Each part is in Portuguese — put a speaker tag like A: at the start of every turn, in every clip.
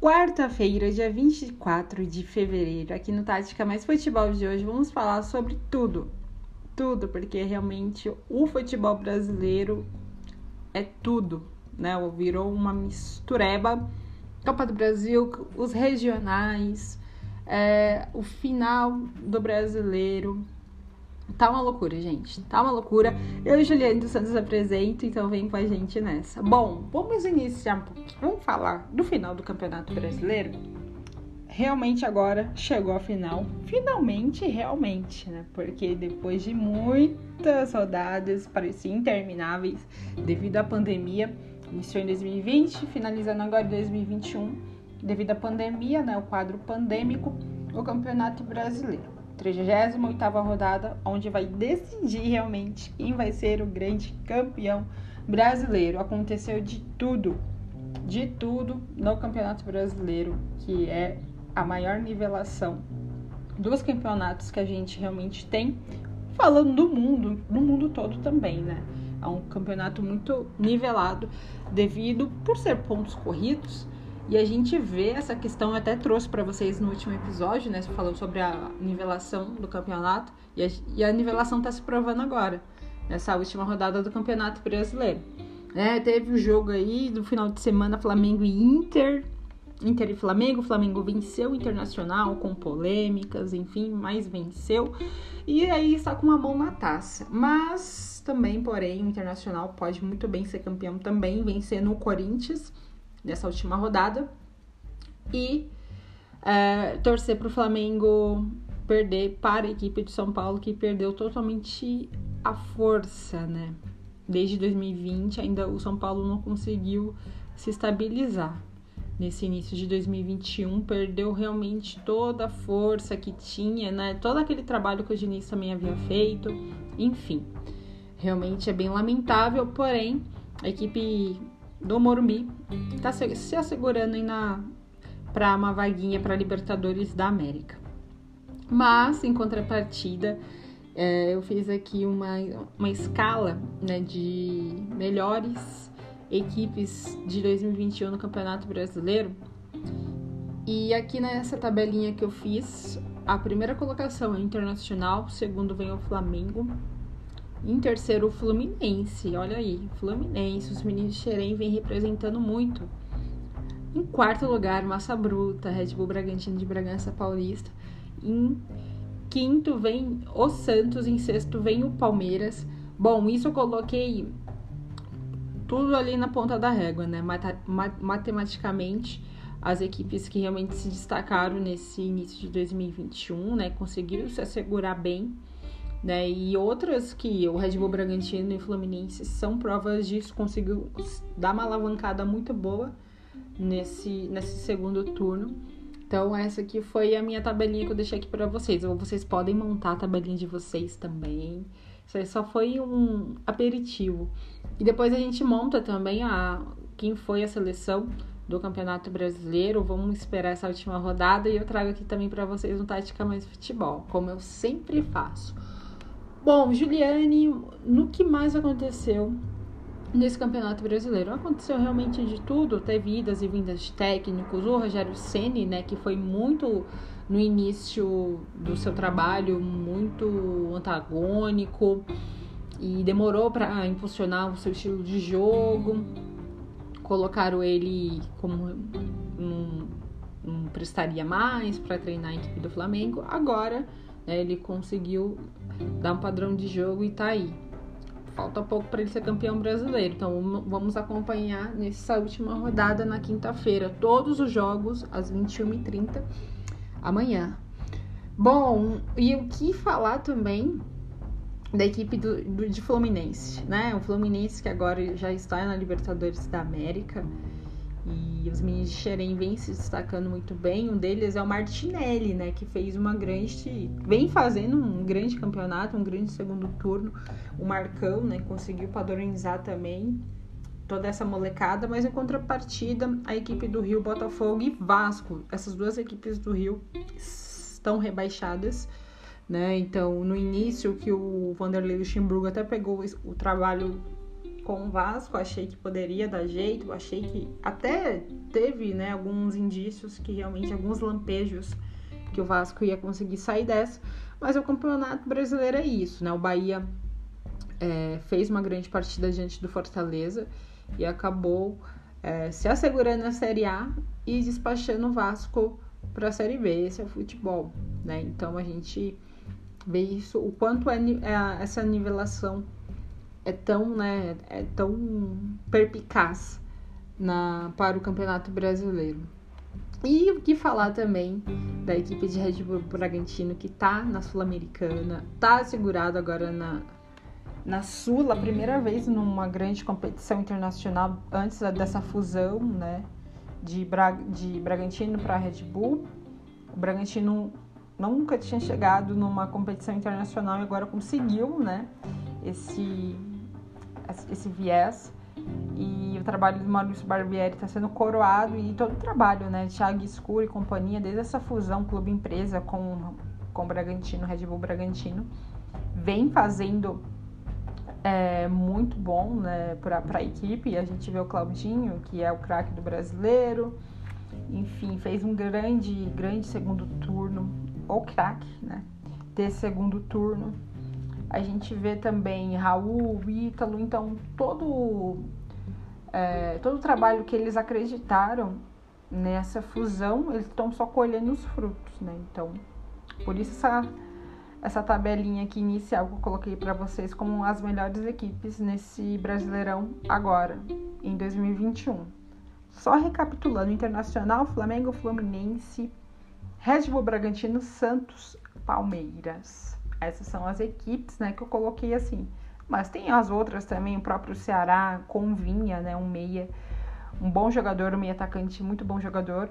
A: Quarta-feira, dia 24 de fevereiro, aqui no Tática Mais Futebol de hoje, vamos falar sobre tudo. Tudo, porque realmente o futebol brasileiro é tudo, né? Virou uma mistureba. Copa do Brasil, os regionais, é, o final do brasileiro, Tá uma loucura, gente. Tá uma loucura. Eu e Juliane dos Santos apresento, então vem com a gente nessa. Bom, vamos iniciar um pouquinho. Vamos falar do final do Campeonato Brasileiro. Realmente agora chegou a final. Finalmente, realmente, né? Porque depois de muitas rodadas, pareciam intermináveis, devido à pandemia, iniciou em 2020, finalizando agora em 2021, devido à pandemia, né? O quadro pandêmico, o Campeonato Brasileiro. 38ª rodada, onde vai decidir realmente quem vai ser o grande campeão brasileiro. Aconteceu de tudo, de tudo no Campeonato Brasileiro, que é a maior nivelação dos campeonatos que a gente realmente tem, falando do mundo, no mundo todo também, né? É um campeonato muito nivelado devido por ser pontos corridos e a gente vê essa questão, eu até trouxe para vocês no último episódio, né? Você falou sobre a nivelação do campeonato. E a, e a nivelação está se provando agora, nessa última rodada do Campeonato Brasileiro. É, teve o jogo aí do final de semana, Flamengo e Inter. Inter e Flamengo, o Flamengo venceu o Internacional com polêmicas, enfim, mas venceu. E aí está com uma mão na taça. Mas também, porém, o Internacional pode muito bem ser campeão também, vencendo o Corinthians nessa última rodada. E é, torcer para o Flamengo perder para a equipe de São Paulo, que perdeu totalmente a força, né? Desde 2020, ainda o São Paulo não conseguiu se estabilizar. Nesse início de 2021, perdeu realmente toda a força que tinha, né? Todo aquele trabalho que o Diniz também havia feito. Enfim, realmente é bem lamentável, porém, a equipe do Morumbi está se assegurando para uma vaguinha para Libertadores da América. Mas, em contrapartida, é, eu fiz aqui uma, uma escala né, de melhores equipes de 2021 no Campeonato Brasileiro. E aqui nessa tabelinha que eu fiz, a primeira colocação é Internacional, segundo vem o Flamengo, em terceiro, o Fluminense. Olha aí, Fluminense. Os meninos de Xerém vêm representando muito. Em quarto lugar, Massa Bruta, Red Bull Bragantino de Bragança Paulista. Em quinto vem o Santos, em sexto vem o Palmeiras. Bom, isso eu coloquei tudo ali na ponta da régua, né? Matematicamente, as equipes que realmente se destacaram nesse início de 2021, né? Conseguiram se assegurar bem né? E outras que o Red Bull Bragantino e o Fluminense são provas disso, conseguiu dar uma alavancada muito boa nesse, nesse segundo turno. Então, essa aqui foi a minha tabelinha que eu deixei aqui para vocês. Ou vocês podem montar a tabelinha de vocês também. Isso aí só foi um aperitivo. E depois a gente monta também a quem foi a seleção do Campeonato Brasileiro. Vamos esperar essa última rodada e eu trago aqui também para vocês um Tática Mais Futebol, como eu sempre faço. Bom, Juliane, no que mais aconteceu nesse Campeonato Brasileiro? Aconteceu realmente de tudo, teve idas e vindas de técnicos, o Rogério Ceni, né, que foi muito no início do seu trabalho muito antagônico e demorou para impulsionar o seu estilo de jogo. Colocaram ele como um, um prestaria mais para treinar a equipe do Flamengo. Agora né, ele conseguiu dar um padrão de jogo e tá aí. Falta pouco para ele ser campeão brasileiro. Então vamos acompanhar nessa última rodada na quinta-feira. Todos os jogos às 21h30 amanhã. Bom, e o que falar também da equipe do, do, de Fluminense, né? O Fluminense que agora já está na Libertadores da América. E os meninos de Xerém vêm se destacando muito bem. Um deles é o Martinelli, né? Que fez uma grande. vem fazendo um grande campeonato, um grande segundo turno. O Marcão, né? Conseguiu padronizar também toda essa molecada, mas em contrapartida, a equipe do Rio, Botafogo e Vasco, essas duas equipes do Rio estão rebaixadas, né? Então, no início que o Vanderlei Luxemburgo até pegou o trabalho com o Vasco, achei que poderia dar jeito, achei que até teve né, alguns indícios que realmente, alguns lampejos que o Vasco ia conseguir sair dessa, mas o campeonato brasileiro é isso, né? O Bahia é, fez uma grande partida diante do Fortaleza e acabou é, se assegurando na Série A e despachando o Vasco para a Série B. Esse é o futebol, né? Então a gente vê isso, o quanto é, é essa nivelação é tão, né, é tão perpicaz na, para o Campeonato Brasileiro. E o que falar também da equipe de Red Bull Bragantino que tá na Sul-Americana, tá segurado agora na, na Sul, a primeira vez numa grande competição internacional antes dessa fusão, né, de, Bra de Bragantino para Red Bull. O Bragantino nunca tinha chegado numa competição internacional e agora conseguiu, né, esse esse viés. E o trabalho do Maurício Barbieri está sendo coroado e todo o trabalho, né, Thiago Escuro e companhia, desde essa fusão clube-empresa com, com o Bragantino, Red Bull Bragantino, vem fazendo é, muito bom né, para a equipe. A gente vê o Claudinho, que é o craque do brasileiro, enfim, fez um grande, grande segundo turno, ou craque, né, desse segundo turno a gente vê também Raul, Ítalo, então todo, é, todo o trabalho que eles acreditaram nessa fusão, eles estão só colhendo os frutos, né? Então, por isso essa, essa tabelinha aqui inicial que eu coloquei para vocês como as melhores equipes nesse Brasileirão agora, em 2021. Só recapitulando, Internacional, Flamengo, Fluminense, Red Bull Bragantino, Santos, Palmeiras. Essas são as equipes, né, que eu coloquei assim. Mas tem as outras também, o próprio Ceará com Vinha, né, um meia, um bom jogador, um meia atacante, muito bom jogador.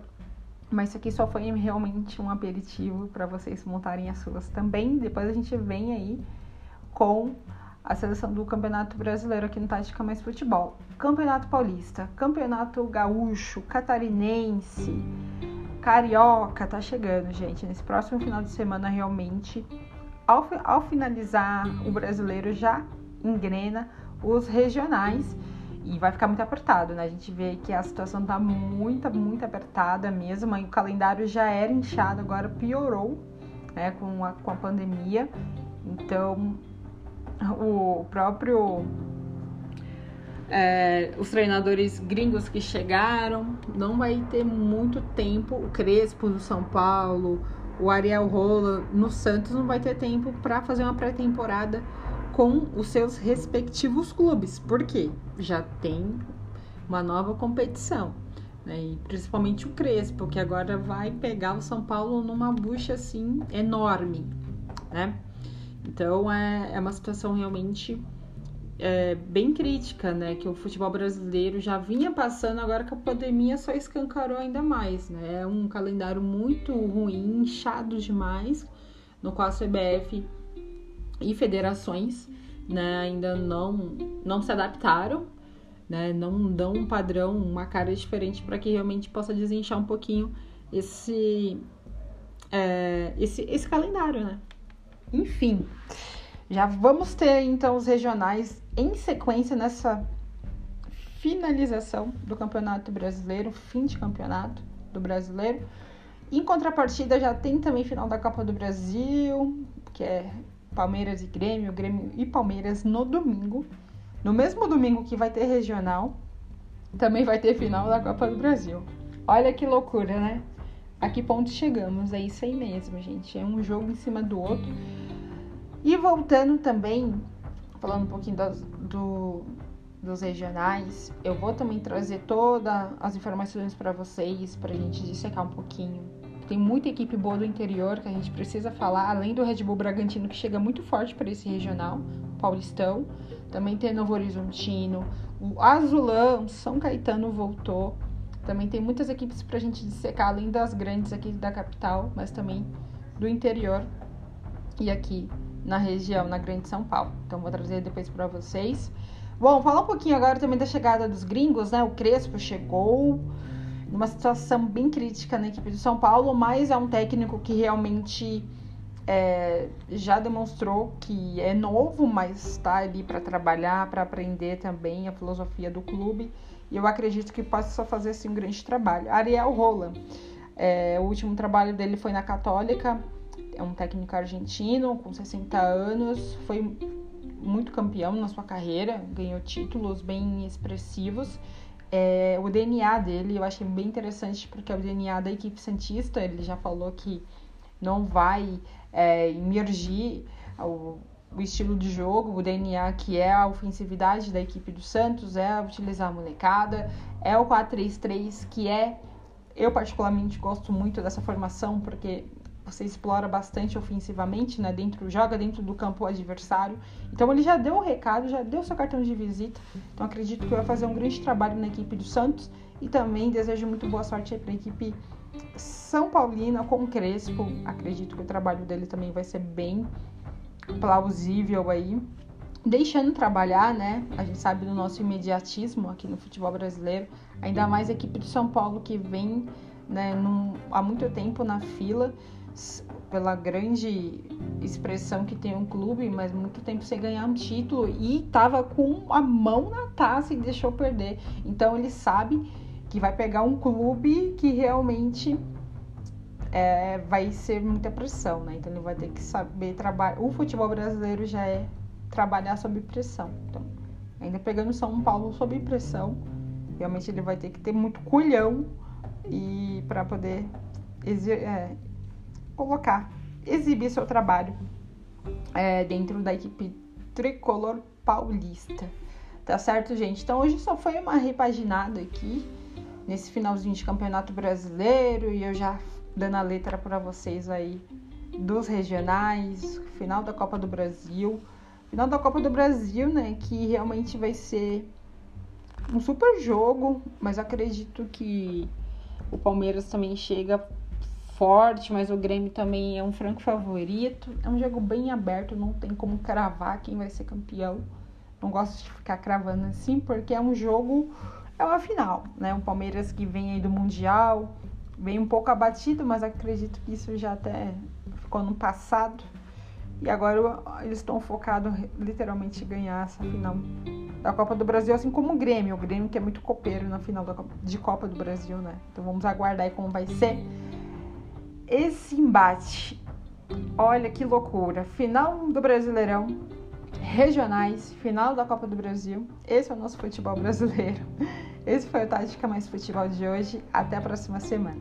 A: Mas isso aqui só foi realmente um aperitivo para vocês montarem as suas também. Depois a gente vem aí com a seleção do Campeonato Brasileiro aqui no Tática Mais Futebol. Campeonato Paulista, Campeonato Gaúcho, Catarinense, Carioca, tá chegando, gente. Nesse próximo final de semana realmente ao, ao finalizar o brasileiro já engrena os regionais e vai ficar muito apertado, né? A gente vê que a situação tá muito, muito apertada mesmo, e o calendário já era inchado, agora piorou, né, com a, com a pandemia. Então, o próprio é, os treinadores gringos que chegaram, não vai ter muito tempo. O Crespo do São Paulo, o Ariel Rola no Santos não vai ter tempo para fazer uma pré-temporada com os seus respectivos clubes, porque já tem uma nova competição. Né? E principalmente o Crespo, que agora vai pegar o São Paulo numa bucha assim enorme. Né? Então é, é uma situação realmente é, bem crítica, né? Que o futebol brasileiro já vinha passando, agora que a pandemia só escancarou ainda mais, né? É um calendário muito ruim, inchado demais, no qual a CBF e federações né, ainda não, não se adaptaram, né? Não dão um padrão, uma cara diferente para que realmente possa desinchar um pouquinho esse, é, esse, esse calendário, né? Enfim. Já vamos ter então os regionais em sequência nessa finalização do Campeonato Brasileiro, fim de campeonato do Brasileiro. Em contrapartida, já tem também final da Copa do Brasil, que é Palmeiras e Grêmio, Grêmio e Palmeiras no domingo. No mesmo domingo que vai ter regional, também vai ter final da Copa do Brasil. Olha que loucura, né? A que ponto chegamos? É isso aí mesmo, gente. É um jogo em cima do outro. E voltando também, falando um pouquinho das, do, dos regionais, eu vou também trazer todas as informações para vocês, para a gente dissecar um pouquinho. Tem muita equipe boa do interior que a gente precisa falar, além do Red Bull Bragantino, que chega muito forte para esse regional, Paulistão. Também tem Novo Horizontino, o Azulão, São Caetano voltou. Também tem muitas equipes para a gente dissecar, além das grandes aqui da capital, mas também do interior e aqui na região, na Grande São Paulo. Então vou trazer depois para vocês. Bom, falar um pouquinho agora também da chegada dos gringos, né? O Crespo chegou numa situação bem crítica na equipe do São Paulo, mas é um técnico que realmente é, já demonstrou que é novo, mas está ali para trabalhar, para aprender também a filosofia do clube. E eu acredito que possa fazer assim, um grande trabalho. Ariel Roland, é, o último trabalho dele foi na Católica, é um técnico argentino com 60 anos, foi muito campeão na sua carreira, ganhou títulos bem expressivos. É, o DNA dele eu achei bem interessante porque é o DNA da equipe Santista, ele já falou que não vai é, imergir o, o, estilo de jogo, o DNA que é a ofensividade da equipe do Santos, é utilizar a molecada, é o 4-3-3 que é, eu particularmente gosto muito dessa formação porque você explora bastante ofensivamente, né? Dentro, joga dentro do campo adversário. Então ele já deu o recado, já deu seu cartão de visita. Então acredito que vai fazer um grande trabalho na equipe do Santos e também desejo muito boa sorte para a equipe São Paulina com o Crespo. Acredito que o trabalho dele também vai ser bem plausível aí. Deixando trabalhar, né? A gente sabe do nosso imediatismo aqui no futebol brasileiro, ainda mais a equipe do São Paulo que vem né, num, há muito tempo na fila pela grande expressão que tem um clube, mas muito tempo sem ganhar um título e tava com a mão na taça e deixou perder. Então ele sabe que vai pegar um clube que realmente é, vai ser muita pressão, né? Então ele vai ter que saber trabalhar. O futebol brasileiro já é trabalhar sob pressão. Então, ainda pegando São Paulo sob pressão, realmente ele vai ter que ter muito culhão e para poder é, colocar, exibir seu trabalho é, dentro da equipe tricolor paulista. Tá certo, gente? Então hoje só foi uma repaginada aqui nesse finalzinho de campeonato brasileiro e eu já dando a letra para vocês aí dos regionais, final da Copa do Brasil. Final da Copa do Brasil, né? Que realmente vai ser um super jogo, mas acredito que o Palmeiras também chega forte, mas o Grêmio também é um franco favorito. É um jogo bem aberto, não tem como cravar quem vai ser campeão. Não gosto de ficar cravando assim, porque é um jogo, é uma final, né? O Palmeiras que vem aí do Mundial, vem um pouco abatido, mas acredito que isso já até ficou no passado. E agora eles estão focados literalmente em ganhar essa final da Copa do Brasil, assim como o Grêmio. O Grêmio que é muito copeiro na final Copa, de Copa do Brasil, né? Então vamos aguardar aí como vai ser esse embate. Olha que loucura! Final do Brasileirão, regionais, final da Copa do Brasil. Esse é o nosso futebol brasileiro. Esse foi o Tática Mais Futebol de hoje. Até a próxima semana.